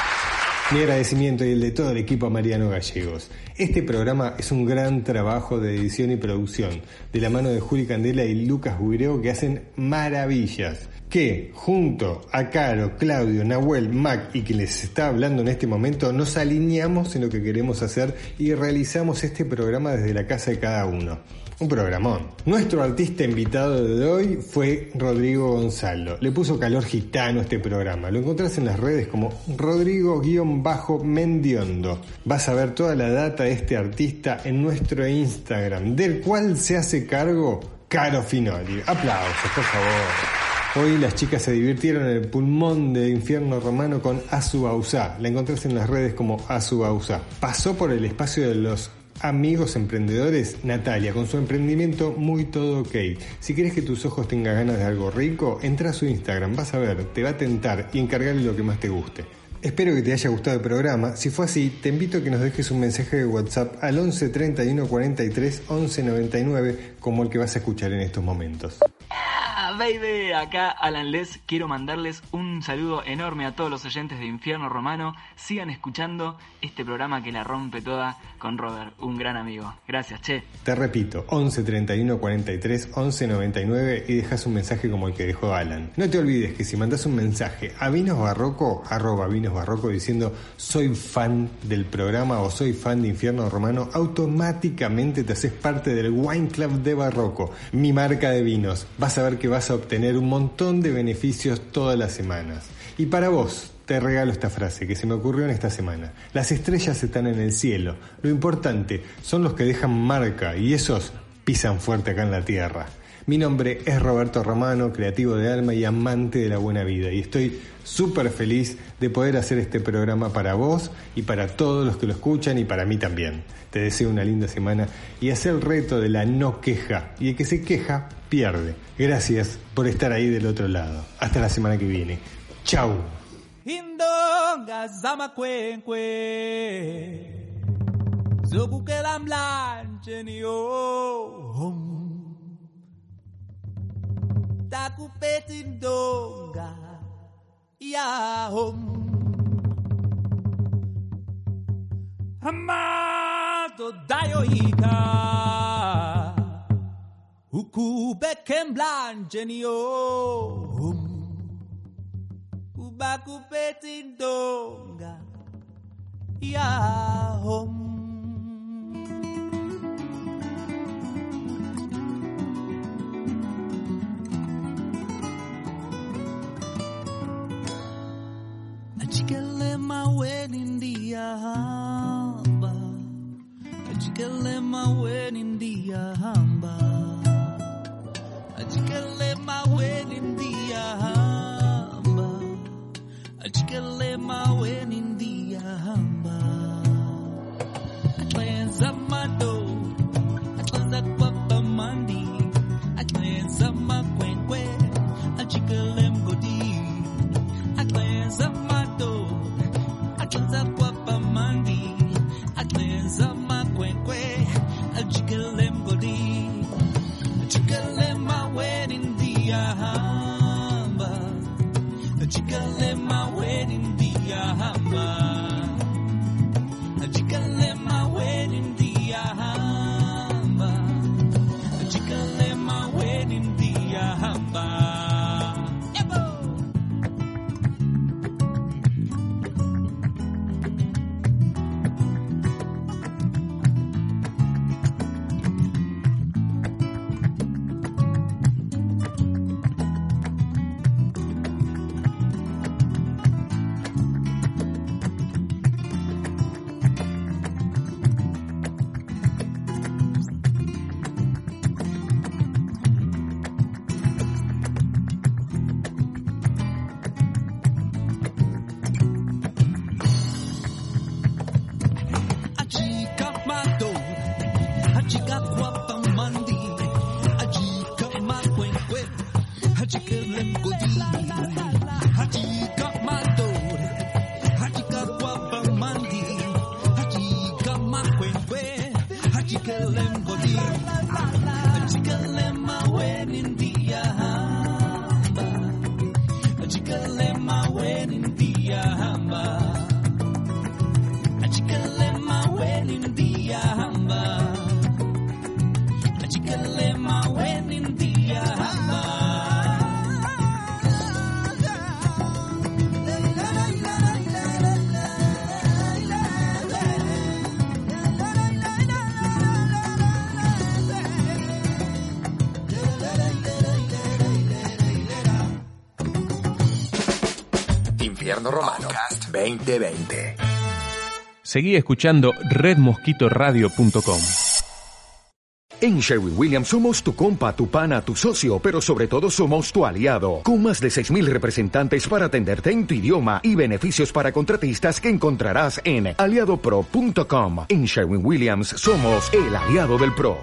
Mi agradecimiento y el de todo el equipo a Mariano Gallegos. Este programa es un gran trabajo de edición y producción, de la mano de Juli Candela y Lucas Guireo que hacen maravillas. Que junto a Caro, Claudio, Nahuel, Mac y quien les está hablando en este momento, nos alineamos en lo que queremos hacer y realizamos este programa desde la casa de cada uno. Un programón. Nuestro artista invitado de hoy fue Rodrigo Gonzalo. Le puso calor gitano a este programa. Lo encontrás en las redes como Rodrigo-Mendiondo. Vas a ver toda la data de este artista en nuestro Instagram, del cual se hace cargo Caro Finoli. Aplausos, por favor. Hoy las chicas se divirtieron en el pulmón de Infierno Romano con Azu Bausá. La encontrás en las redes como Azu Bausá. Pasó por el espacio de los amigos emprendedores, Natalia, con su emprendimiento Muy Todo Ok. Si quieres que tus ojos tengan ganas de algo rico, entra a su Instagram, vas a ver, te va a tentar y encargarle lo que más te guste. Espero que te haya gustado el programa. Si fue así, te invito a que nos dejes un mensaje de WhatsApp al 11 31 43 11 99, como el que vas a escuchar en estos momentos. Baby, acá Alan Les, quiero mandarles un saludo enorme a todos los oyentes de Infierno Romano. Sigan escuchando este programa que la rompe toda con Robert, un gran amigo. Gracias, che. Te repito, 11 31 43 11 99 y dejas un mensaje como el que dejó Alan. No te olvides que si mandas un mensaje a Vinos Barroco, arroba Vinos Barroco diciendo soy fan del programa o soy fan de Infierno Romano, automáticamente te haces parte del Wine Club de Barroco, mi marca de vinos. Vas a ver que vas a obtener un montón de beneficios todas las semanas. Y para vos, te regalo esta frase que se me ocurrió en esta semana. Las estrellas están en el cielo. Lo importante son los que dejan marca y esos pisan fuerte acá en la tierra. Mi nombre es Roberto Romano, creativo de alma y amante de la buena vida. Y estoy súper feliz de poder hacer este programa para vos y para todos los que lo escuchan y para mí también. Te deseo una linda semana y hacer el reto de la no queja. Y el que se queja, pierde. Gracias por estar ahí del otro lado. Hasta la semana que viene. Chau. Indonga takupetindonga yahom amato dayoika ukubekemblanjenio kubakupetindonga yahom hamba. Ajikalema weni ndiya hamba. Ajikalema weni ndiya hamba. Ajikalema weni ndiya hamba. Infierno Romano 2020. Seguí escuchando redmosquitoradio.com. En Sherwin Williams somos tu compa, tu pana, tu socio, pero sobre todo somos tu aliado, con más de 6.000 representantes para atenderte en tu idioma y beneficios para contratistas que encontrarás en aliadopro.com. En Sherwin Williams somos el aliado del PRO.